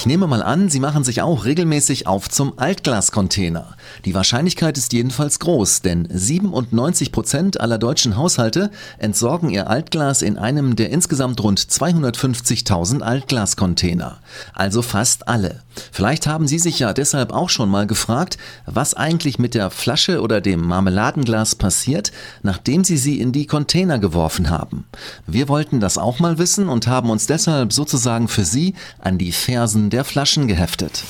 Ich nehme mal an, Sie machen sich auch regelmäßig auf zum Altglascontainer. Die Wahrscheinlichkeit ist jedenfalls groß, denn 97 Prozent aller deutschen Haushalte entsorgen ihr Altglas in einem der insgesamt rund 250.000 Altglascontainer. Also fast alle. Vielleicht haben Sie sich ja deshalb auch schon mal gefragt, was eigentlich mit der Flasche oder dem Marmeladenglas passiert, nachdem Sie sie in die Container geworfen haben. Wir wollten das auch mal wissen und haben uns deshalb sozusagen für Sie an die Fersen der Flaschen geheftet.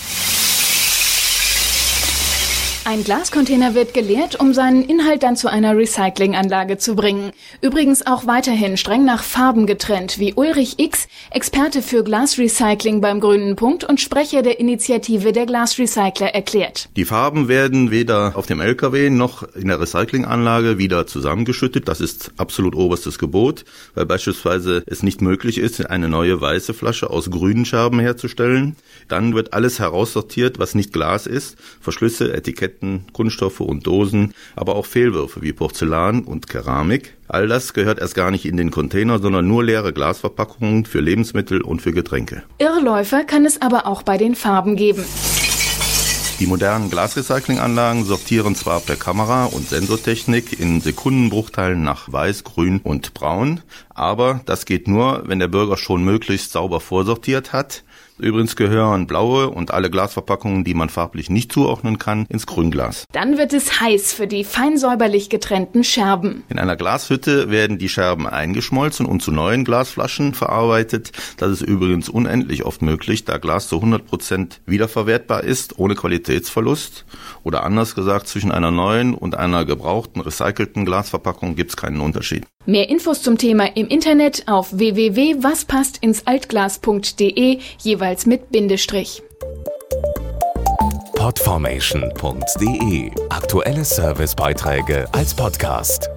Ein Glascontainer wird geleert, um seinen Inhalt dann zu einer Recyclinganlage zu bringen. Übrigens auch weiterhin streng nach Farben getrennt, wie Ulrich X, Experte für Glasrecycling beim Grünen Punkt und Sprecher der Initiative der Glasrecycler erklärt. Die Farben werden weder auf dem LKW noch in der Recyclinganlage wieder zusammengeschüttet. Das ist absolut oberstes Gebot, weil beispielsweise es nicht möglich ist, eine neue weiße Flasche aus grünen Scherben herzustellen. Dann wird alles heraussortiert, was nicht Glas ist. Verschlüsse, Etiketten, Etiketten, Kunststoffe und Dosen, aber auch Fehlwürfe wie Porzellan und Keramik. All das gehört erst gar nicht in den Container, sondern nur leere Glasverpackungen für Lebensmittel und für Getränke. Irrläufer kann es aber auch bei den Farben geben. Die modernen Glasrecyclinganlagen sortieren zwar per Kamera und Sensortechnik in Sekundenbruchteilen nach Weiß, Grün und Braun, aber das geht nur, wenn der Bürger schon möglichst sauber vorsortiert hat. Übrigens gehören blaue und alle Glasverpackungen, die man farblich nicht zuordnen kann, ins Grünglas. Dann wird es heiß für die fein säuberlich getrennten Scherben. In einer Glashütte werden die Scherben eingeschmolzen und zu neuen Glasflaschen verarbeitet. Das ist übrigens unendlich oft möglich, da Glas zu 100 Prozent wiederverwertbar ist, ohne Qualitätsverlust. Oder anders gesagt, zwischen einer neuen und einer gebrauchten, recycelten Glasverpackung gibt es keinen Unterschied. Mehr Infos zum Thema im Internet auf www.waspasstinsAltglas.de, jeweils mit Bindestrich. Podformation.de Aktuelle Servicebeiträge als Podcast.